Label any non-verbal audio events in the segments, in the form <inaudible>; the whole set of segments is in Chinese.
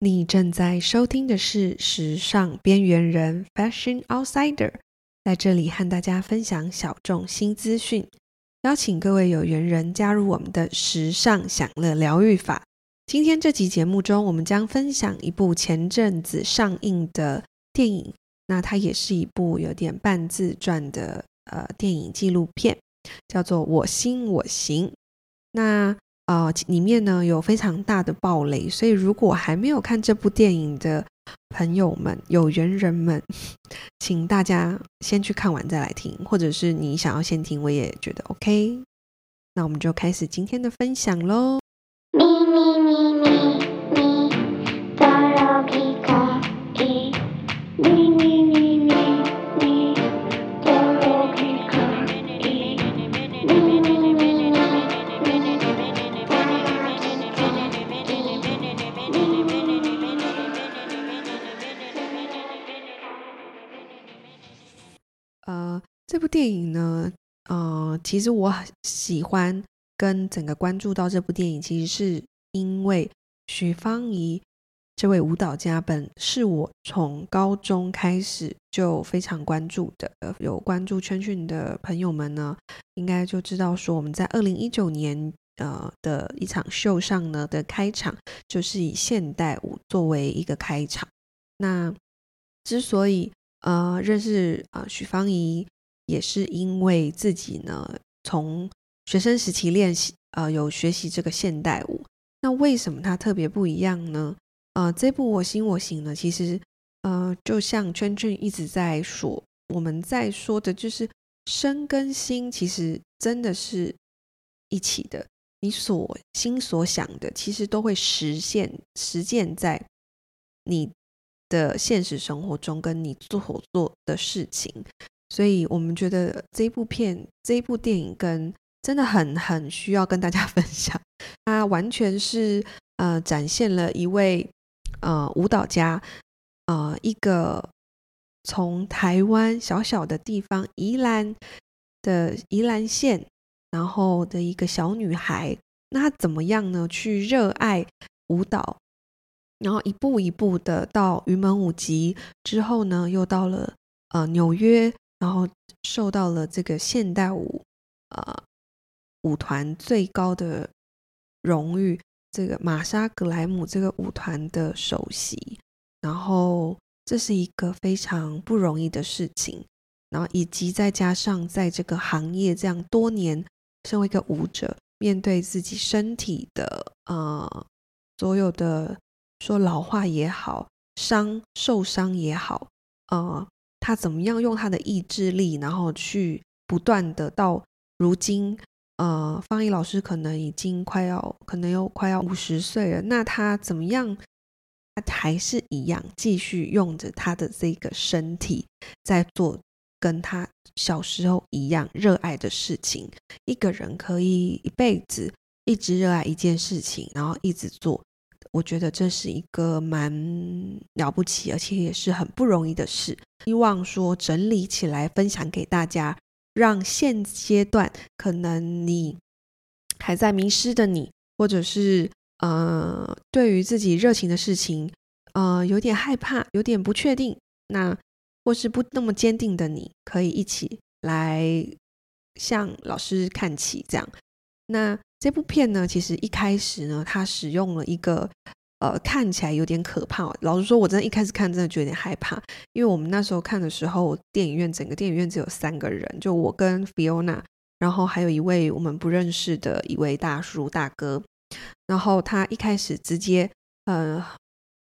你正在收听的是《时尚边缘人》（Fashion Outsider），在这里和大家分享小众新资讯，邀请各位有缘人加入我们的时尚享乐疗愈法。今天这集节目中，我们将分享一部前阵子上映的电影，那它也是一部有点半自传的呃电影纪录片，叫做《我心我行》。那啊，里面呢有非常大的暴雷，所以如果还没有看这部电影的朋友们、有缘人们，请大家先去看完再来听，或者是你想要先听，我也觉得 OK。那我们就开始今天的分享喽。咪咪咪咪电影呢，呃，其实我很喜欢跟整个关注到这部电影，其实是因为许芳宜这位舞蹈家本是我从高中开始就非常关注的。有关注圈圈的朋友们呢，应该就知道说我们在二零一九年呃的一场秀上呢的开场，就是以现代舞作为一个开场。那之所以呃认识啊、许芳宜。也是因为自己呢，从学生时期练习，呃，有学习这个现代舞。那为什么它特别不一样呢？呃，这部《我心我行》呢，其实，呃，就像圈圈一直在说，我们在说的就是身跟心，其实真的是一起的。你所心所想的，其实都会实现，实践在你的现实生活中，跟你做所做的事情。所以我们觉得这部片、这部电影跟真的很很需要跟大家 <laughs> 分享。它完全是呃展现了一位呃舞蹈家，呃一个从台湾小小的地方宜兰的宜兰县，然后的一个小女孩，那她怎么样呢？去热爱舞蹈，然后一步一步的到云门舞集之后呢，又到了呃纽约。然后受到了这个现代舞呃舞团最高的荣誉，这个玛莎格莱姆这个舞团的首席，然后这是一个非常不容易的事情，然后以及再加上在这个行业这样多年，身为一个舞者，面对自己身体的呃所有的说老化也好，伤受伤也好，呃。他怎么样用他的意志力，然后去不断的到如今，呃，方毅老师可能已经快要，可能又快要五十岁了。那他怎么样？他还是一样继续用着他的这个身体，在做跟他小时候一样热爱的事情。一个人可以一辈子一直热爱一件事情，然后一直做。我觉得这是一个蛮了不起，而且也是很不容易的事。希望说整理起来分享给大家，让现阶段可能你还在迷失的你，或者是呃对于自己热情的事情呃有点害怕、有点不确定，那或是不那么坚定的你，可以一起来向老师看齐，这样。那这部片呢，其实一开始呢，它使用了一个呃看起来有点可怕。老实说，我真的一开始看真的觉得有点害怕，因为我们那时候看的时候，电影院整个电影院只有三个人，就我跟 Fiona，然后还有一位我们不认识的一位大叔大哥。然后他一开始直接呃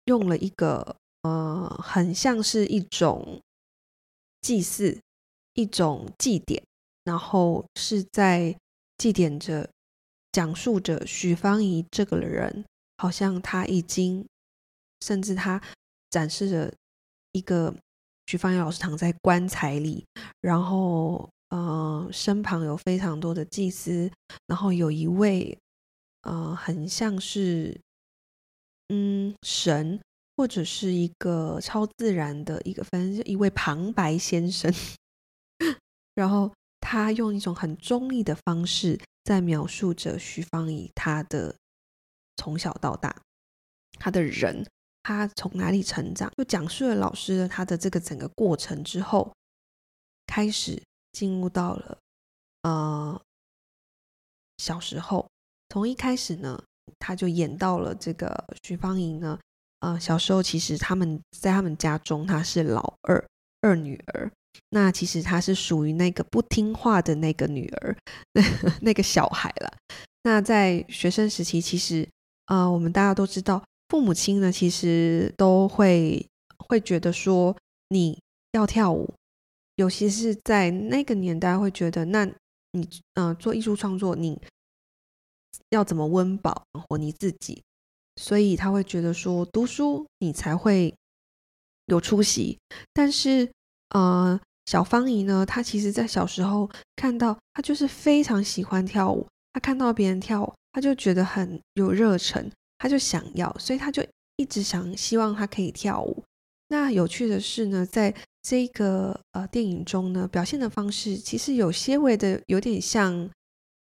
用了一个呃很像是一种祭祀，一种祭典，然后是在祭典着。讲述着许芳宜这个人，好像他已经，甚至他展示着一个许芳宜老师躺在棺材里，然后呃身旁有非常多的祭司，然后有一位呃很像是嗯神或者是一个超自然的一个，反正是一位旁白先生，<laughs> 然后他用一种很中立的方式。在描述着徐芳宜她的从小到大，她的人，他从哪里成长，就讲述了老师的他的这个整个过程之后，开始进入到了呃小时候，从一开始呢，他就演到了这个徐芳宜呢，呃小时候其实他们在他们家中，她是老二二女儿，那其实她是属于那个不听话的那个女儿，那 <laughs> 那个小孩了。那在学生时期，其实呃我们大家都知道。父母亲呢，其实都会会觉得说你要跳舞，尤其是在那个年代，会觉得那你嗯、做艺术创作，你要怎么温饱活你自己？所以他会觉得说读书你才会有出息。但是呃，小芳姨呢，她其实在小时候看到，她就是非常喜欢跳舞，她看到别人跳舞，她就觉得很有热忱。她就想要，所以她就一直想希望他可以跳舞。那有趣的是呢，在这个呃电影中呢，表现的方式其实有些微的有点像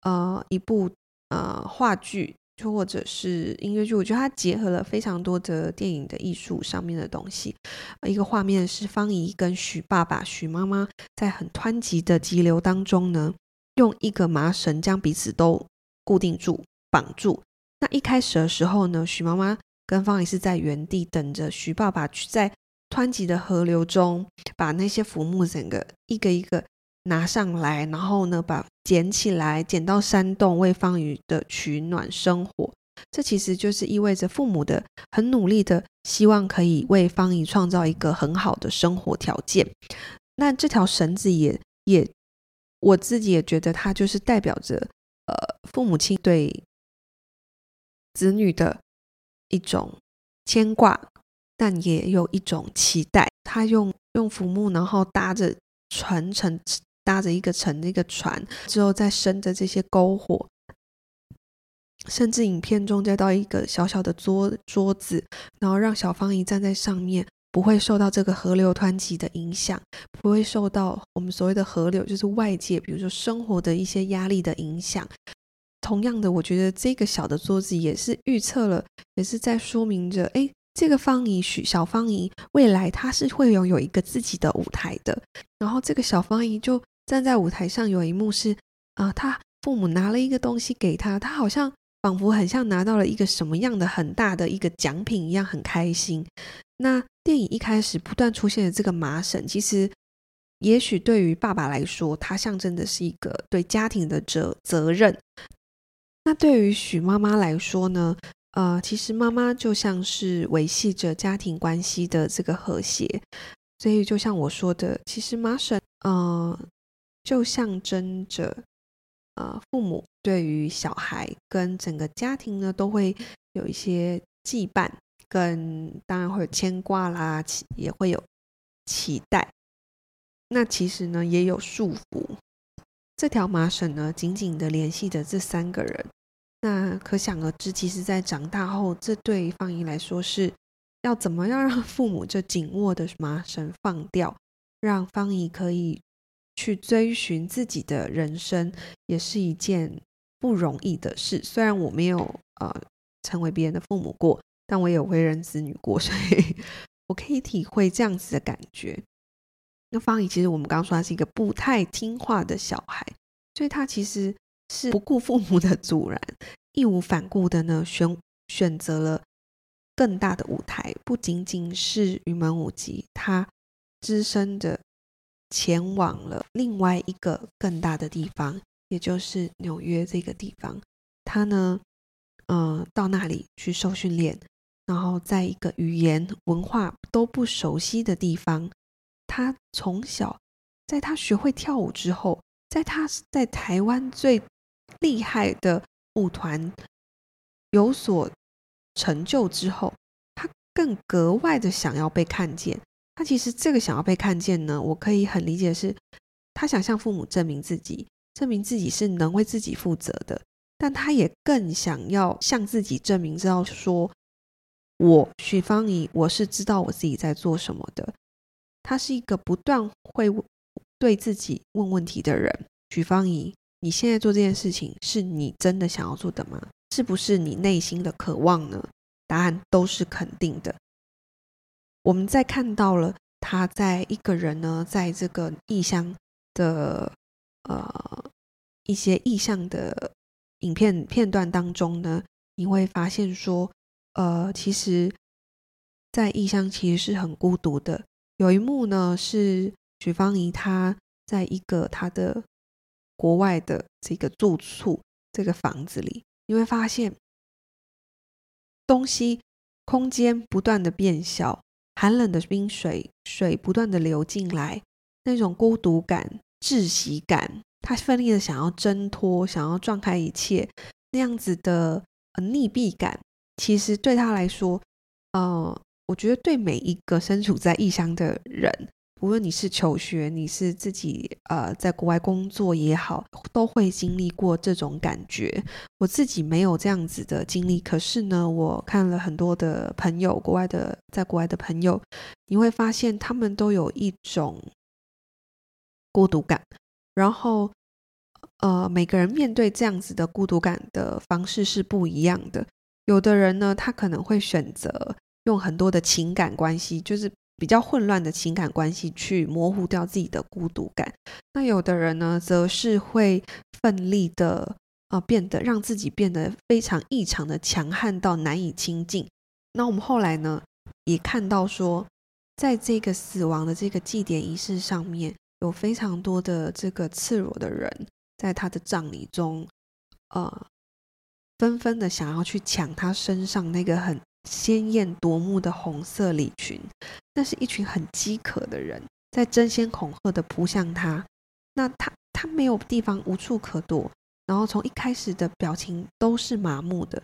呃一部呃话剧，就或者是音乐剧。我觉得它结合了非常多的电影的艺术上面的东西。一个画面是方怡跟许爸爸、许妈妈在很湍急的急流当中呢，用一个麻绳将彼此都固定住、绑住。那一开始的时候呢，许妈妈跟方怡是在原地等着徐爸爸去在湍急的河流中把那些浮木整个一个一个拿上来，然后呢把捡起来，捡到山洞为芳宜的取暖生火。这其实就是意味着父母的很努力的希望可以为芳宜创造一个很好的生活条件。那这条绳子也也我自己也觉得它就是代表着呃父母亲对。子女的一种牵挂，但也有一种期待。他用用浮木，然后搭着传承，搭着一个沉的一个船，之后再生着这些篝火，甚至影片中再到一个小小的桌桌子，然后让小芳姨站在上面，不会受到这个河流湍急的影响，不会受到我们所谓的河流，就是外界，比如说生活的一些压力的影响。同样的，我觉得这个小的桌子也是预测了，也是在说明着，哎，这个芳宜许小芳宜未来她是会拥有一个自己的舞台的。然后这个小芳宜就站在舞台上，有一幕是啊，他父母拿了一个东西给他，他好像仿佛很像拿到了一个什么样的很大的一个奖品一样，很开心。那电影一开始不断出现的这个麻绳，其实也许对于爸爸来说，它象征的是一个对家庭的责责任。那对于许妈妈来说呢，呃，其实妈妈就像是维系着家庭关系的这个和谐，所以就像我说的，其实麻绳，呃，就象征着，呃，父母对于小孩跟整个家庭呢，都会有一些羁绊，跟当然会有牵挂啦，也会有期待。那其实呢，也有束缚。这条麻绳呢，紧紧的联系着这三个人。那可想而知，其实，在长大后，这对芳宜来说是要怎么样让父母这紧握的麻绳放掉，让芳宜可以去追寻自己的人生，也是一件不容易的事。虽然我没有呃成为别人的父母过，但我也有为人子女过，<laughs> 所以我可以体会这样子的感觉。那方怡其实我们刚刚说他是一个不太听话的小孩，所以他其实。是不顾父母的阻拦，义无反顾的呢选选择了更大的舞台，不仅仅是云门舞集，他只身的前往了另外一个更大的地方，也就是纽约这个地方。他呢，呃，到那里去受训练，然后在一个语言文化都不熟悉的地方，他从小在他学会跳舞之后，在他在台湾最厉害的舞团有所成就之后，他更格外的想要被看见。他其实这个想要被看见呢，我可以很理解是，他想向父母证明自己，证明自己是能为自己负责的。但他也更想要向自己证明，知道说，我许芳宜，我是知道我自己在做什么的。他是一个不断会对自己问问题的人，许芳宜。你现在做这件事情，是你真的想要做的吗？是不是你内心的渴望呢？答案都是肯定的。我们在看到了他在一个人呢，在这个异乡的呃一些异乡的影片片段当中呢，你会发现说，呃，其实，在异乡其实是很孤独的。有一幕呢，是许芳宜她在一个她的国外的这个住处这个房子里，你会发现东西空间不断的变小。寒冷的冰水，水不断的流进来，那种孤独感、窒息感，他奋力的想要挣脱，想要撞开一切，那样子的呃溺毙感，其实对他来说，呃，我觉得对每一个身处在异乡的人。无论你是求学，你是自己呃在国外工作也好，都会经历过这种感觉。我自己没有这样子的经历，可是呢，我看了很多的朋友，国外的在国外的朋友，你会发现他们都有一种孤独感。然后，呃，每个人面对这样子的孤独感的方式是不一样的。有的人呢，他可能会选择用很多的情感关系，就是。比较混乱的情感关系去模糊掉自己的孤独感，那有的人呢，则是会奋力的呃，变得让自己变得非常异常的强悍到难以亲近。那我们后来呢，也看到说，在这个死亡的这个祭典仪式上面，有非常多的这个赤裸的人，在他的葬礼中，呃，纷纷的想要去抢他身上那个很。鲜艳夺目的红色礼裙，那是一群很饥渴的人在争先恐后的扑向他。那他他没有地方无处可躲，然后从一开始的表情都是麻木的，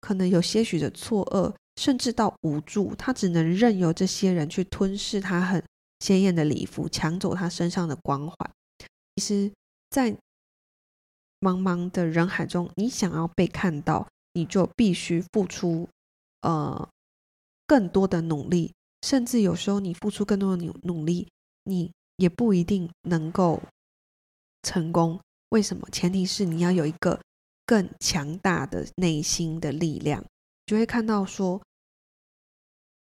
可能有些许的错愕，甚至到无助。他只能任由这些人去吞噬他很鲜艳的礼服，抢走他身上的光环。其实，在茫茫的人海中，你想要被看到，你就必须付出。呃，更多的努力，甚至有时候你付出更多的努努力，你也不一定能够成功。为什么？前提是你要有一个更强大的内心的力量。就会看到说，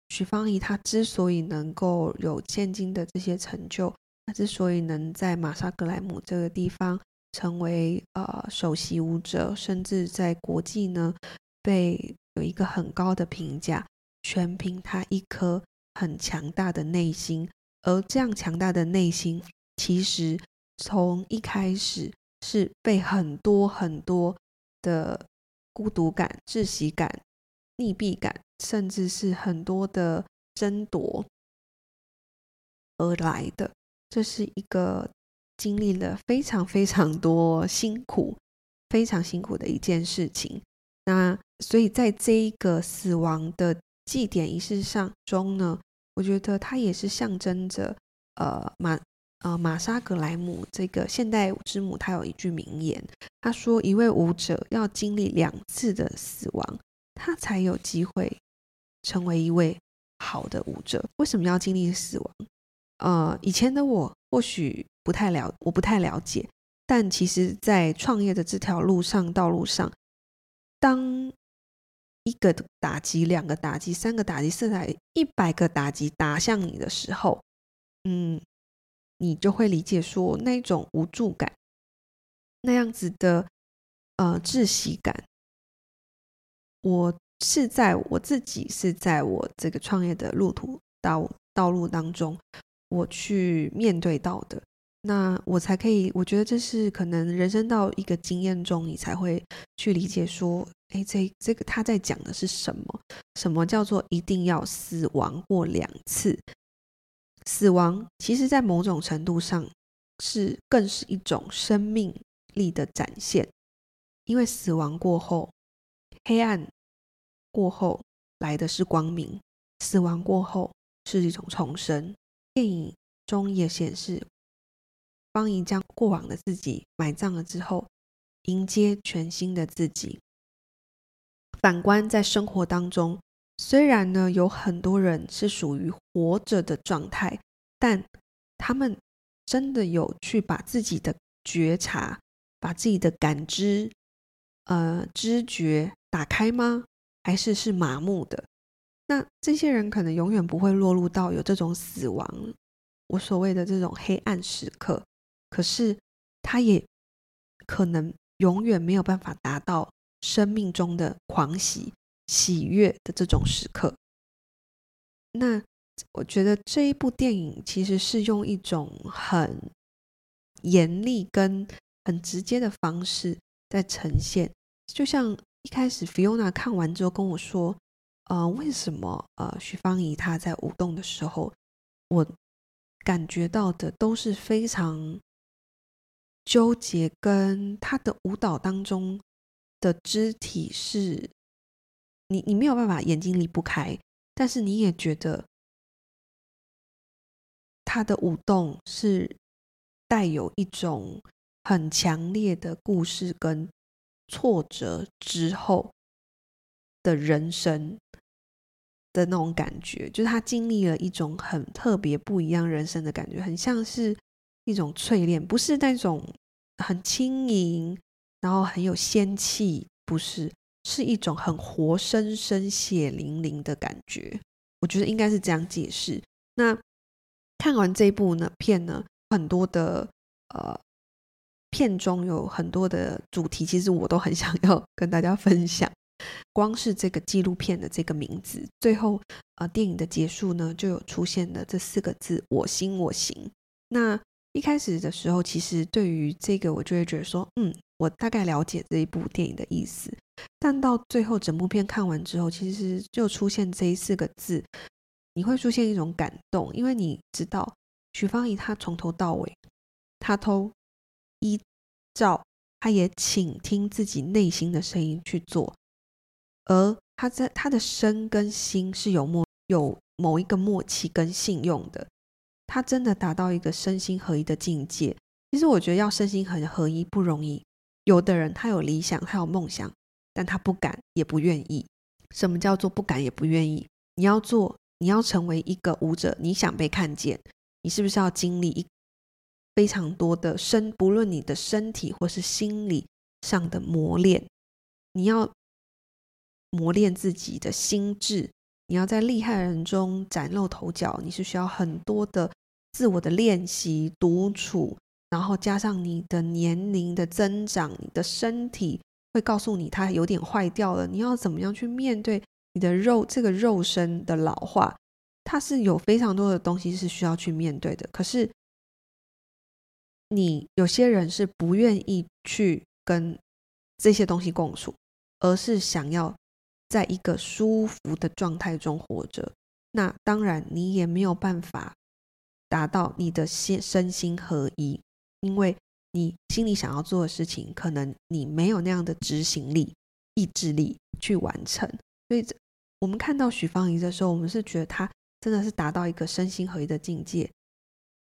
许芳宜她之所以能够有现今的这些成就，她之所以能在马萨格莱姆这个地方成为呃首席舞者，甚至在国际呢被。有一个很高的评价，全凭他一颗很强大的内心。而这样强大的内心，其实从一开始是被很多很多的孤独感、窒息感、溺毙感，甚至是很多的争夺而来的。这是一个经历了非常非常多辛苦、非常辛苦的一件事情。那所以在这一个死亡的祭典仪式上中呢，我觉得它也是象征着，呃马呃玛莎格莱姆这个现代舞之母，她有一句名言，她说一位舞者要经历两次的死亡，他才有机会成为一位好的舞者。为什么要经历死亡？呃，以前的我或许不太了，我不太了解，但其实在创业的这条路上道路上。当一个打击、两个打击、三个打击、四个、一百个打击打向你的时候，嗯，你就会理解说那种无助感，那样子的呃窒息感。我是在我自己是在我这个创业的路途道道路当中，我去面对到的。那我才可以，我觉得这是可能人生到一个经验中，你才会去理解说，哎，这这个他在讲的是什么？什么叫做一定要死亡过两次？死亡其实，在某种程度上是更是一种生命力的展现，因为死亡过后，黑暗过后来的是光明，死亡过后是一种重生。电影中也显示。方宜将过往的自己埋葬了之后，迎接全新的自己。反观在生活当中，虽然呢有很多人是属于活着的状态，但他们真的有去把自己的觉察、把自己的感知、呃知觉打开吗？还是是麻木的？那这些人可能永远不会落入到有这种死亡，我所谓的这种黑暗时刻。可是他也可能永远没有办法达到生命中的狂喜、喜悦的这种时刻。那我觉得这一部电影其实是用一种很严厉跟很直接的方式在呈现，就像一开始 Fiona 看完之后跟我说：“呃，为什么呃许芳宜她在舞动的时候，我感觉到的都是非常纠结，跟他的舞蹈当中的肢体是，你你没有办法眼睛离不开，但是你也觉得他的舞动是。”带有一种很强烈的故事跟挫折之后的人生的那种感觉，就是他经历了一种很特别不一样人生的感觉，很像是一种淬炼，不是那种很轻盈，然后很有仙气，不是，是一种很活生生、血淋淋的感觉。我觉得应该是这样解释。那看完这部呢片呢？很多的呃片中有很多的主题，其实我都很想要跟大家分享。光是这个纪录片的这个名字，最后呃电影的结束呢，就有出现了这四个字“我心我行”。那一开始的时候，其实对于这个我就会觉得说，嗯，我大概了解这一部电影的意思。但到最后整部片看完之后，其实就出现这四个字，你会出现一种感动，因为你知道。许芳宜，她从头到尾，她都依照，她也倾听自己内心的声音去做，而她在她的身跟心是有默有某一个默契跟信用的，他真的达到一个身心合一的境界。其实我觉得要身心很合一不容易，有的人他有理想，他有梦想，但他不敢也不愿意。什么叫做不敢也不愿意？你要做，你要成为一个舞者，你想被看见。你是不是要经历一非常多的身，不论你的身体或是心理上的磨练？你要磨练自己的心智，你要在厉害人中崭露头角。你是需要很多的自我的练习、独处，然后加上你的年龄的增长，你的身体会告诉你它有点坏掉了。你要怎么样去面对你的肉这个肉身的老化？它是有非常多的东西是需要去面对的，可是你有些人是不愿意去跟这些东西共处，而是想要在一个舒服的状态中活着。那当然，你也没有办法达到你的心身心合一，因为你心里想要做的事情，可能你没有那样的执行力、意志力去完成。所以，我们看到许芳宜的时候，我们是觉得她。真的是达到一个身心合一的境界，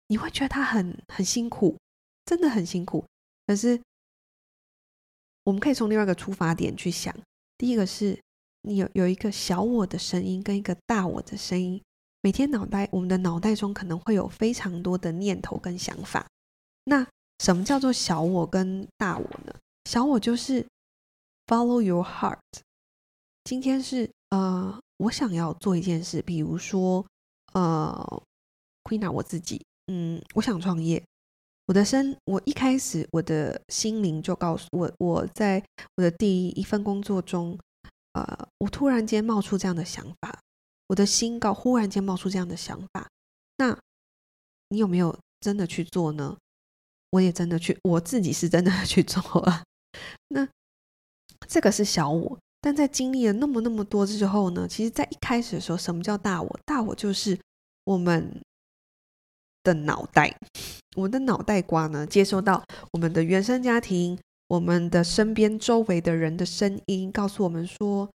你会觉得她很很辛苦，真的很辛苦。可是我们可以从另外一个出发点去想，第一个是你有有一个小我的声音跟一个大我的声音，每天脑袋我们的脑袋中可能会有非常多的念头跟想法。那什么叫做小我跟大我呢？小我就是 follow your heart，今天是呃。我想要做一件事，比如说，呃，Queena 我自己，嗯，我想创业。我的身，我一开始我的心灵就告诉我，我在我的第一份工作中，呃，我突然间冒出这样的想法，我的心告忽然间冒出这样的想法。那你有没有真的去做呢？我也真的去，我自己是真的 <laughs> 去做了。那这个是小我。但在经历了那么那么多之后呢？其实，在一开始的时候，什么叫大我？大我就是我们的脑袋，我们的脑袋瓜呢，接收到我们的原生家庭、我们的身边周围的人的声音，告诉我们说：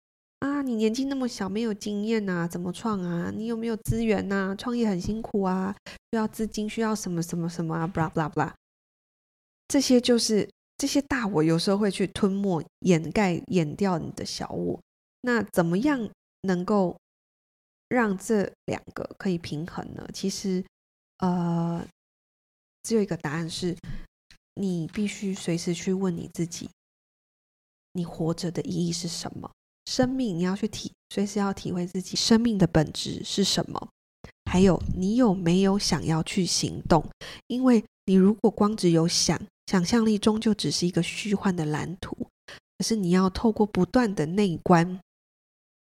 啊，你年纪那么小，没有经验呐，怎么创啊？你有没有资源呐？创业很辛苦啊，需要资金，需要什么什么什么啊？blah blah blah，这些就是。这些大我有时候会去吞没、掩盖、掩掉你的小我。那怎么样能够让这两个可以平衡呢？其实，呃，只有一个答案是：你必须随时去问你自己，你活着的意义是什么？生命，你要去体，随时要体会自己生命的本质是什么。还有，你有没有想要去行动？因为你如果光只有想，想象力终究只是一个虚幻的蓝图。可是你要透过不断的内观，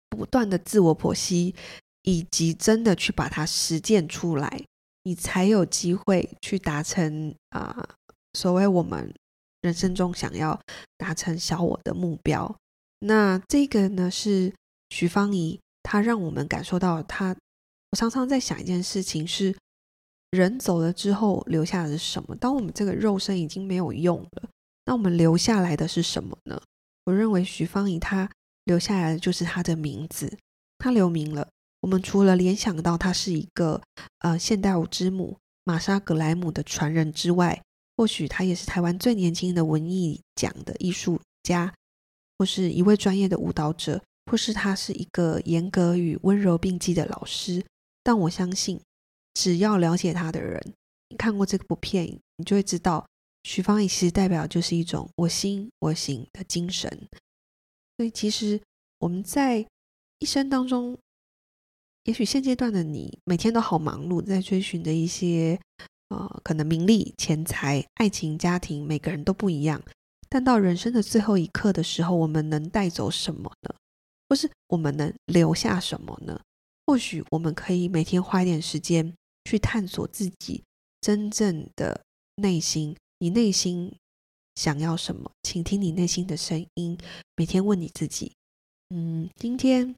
不断的自我剖析，以及真的去把它实践出来，你才有机会去达成啊、所谓我们人生中想要达成小我的目标。那这个呢，是徐芳宜，她让我们感受到她。我常常在想一件事情：是人走了之后留下的是什么？当我们这个肉身已经没有用了，那我们留下来的是什么呢？我认为徐芳宜她留下来的就是她的名字，她留名了。我们除了联想到她是一个呃现代舞之母玛莎格莱姆的传人之外，或许她也是台湾最年轻的文艺奖的艺术家，或是一位专业的舞蹈者，或是他是一个严格与温柔并济的老师。但我相信，只要了解他的人，你看过这部片，你就会知道。许芳宜其实代表就是一种我心我行的精神，所以其实我们在一生当中，也许现阶段的你每天都好忙碌，在追寻着一些呃，可能名利、钱财、爱情、家庭，每个人都不一样。但到人生的最后一刻的时候，我们能带走什么呢？或是我们能留下什么呢？或许我们可以每天花一点时间去探索自己真正的内心。你内心想要什么？请听你内心的声音。每天问你自己：嗯，今天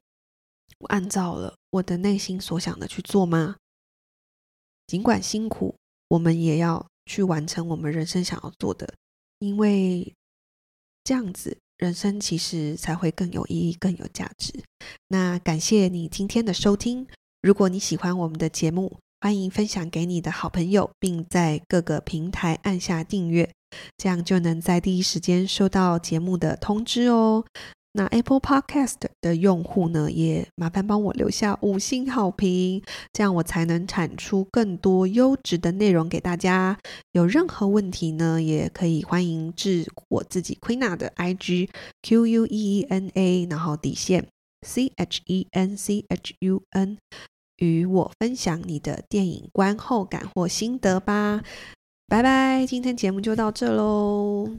我按照了我的内心所想的去做吗？尽管辛苦，我们也要去完成我们人生想要做的，因为这样子人生其实才会更有意义、更有价值。那感谢你今天的收听。如果你喜欢我们的节目，欢迎分享给你的好朋友，并在各个平台按下订阅，这样就能在第一时间收到节目的通知哦。那 Apple Podcast 的用户呢，也麻烦帮我留下五星好评，这样我才能产出更多优质的内容给大家。有任何问题呢，也可以欢迎至我自己 Queena 的 IG Q U E E N A，然后底线 C H E N C H U N。与我分享你的电影观后感或心得吧，拜拜！今天节目就到这喽。